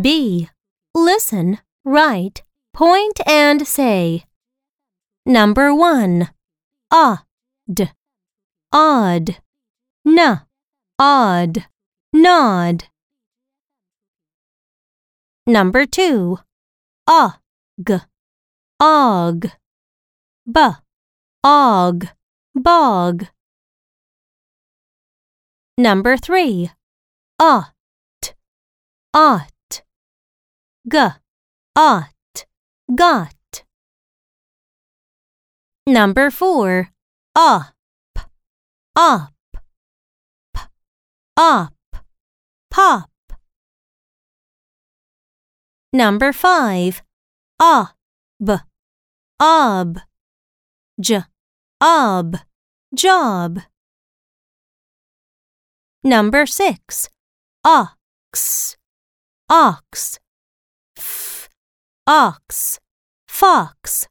B. Listen, write, point, and say. Number 1. Odd. Odd. N. Odd. Nod. Number 2. Og. Og. B. Og. Bog. Number 3. Ought. Ought. G. Ought. Got. Number 4. Up. Up. P. Up. Pop. Number 5. Ob. Ob. J. Ob. Job. Number 6. Ox. Ox. Ox. Fox.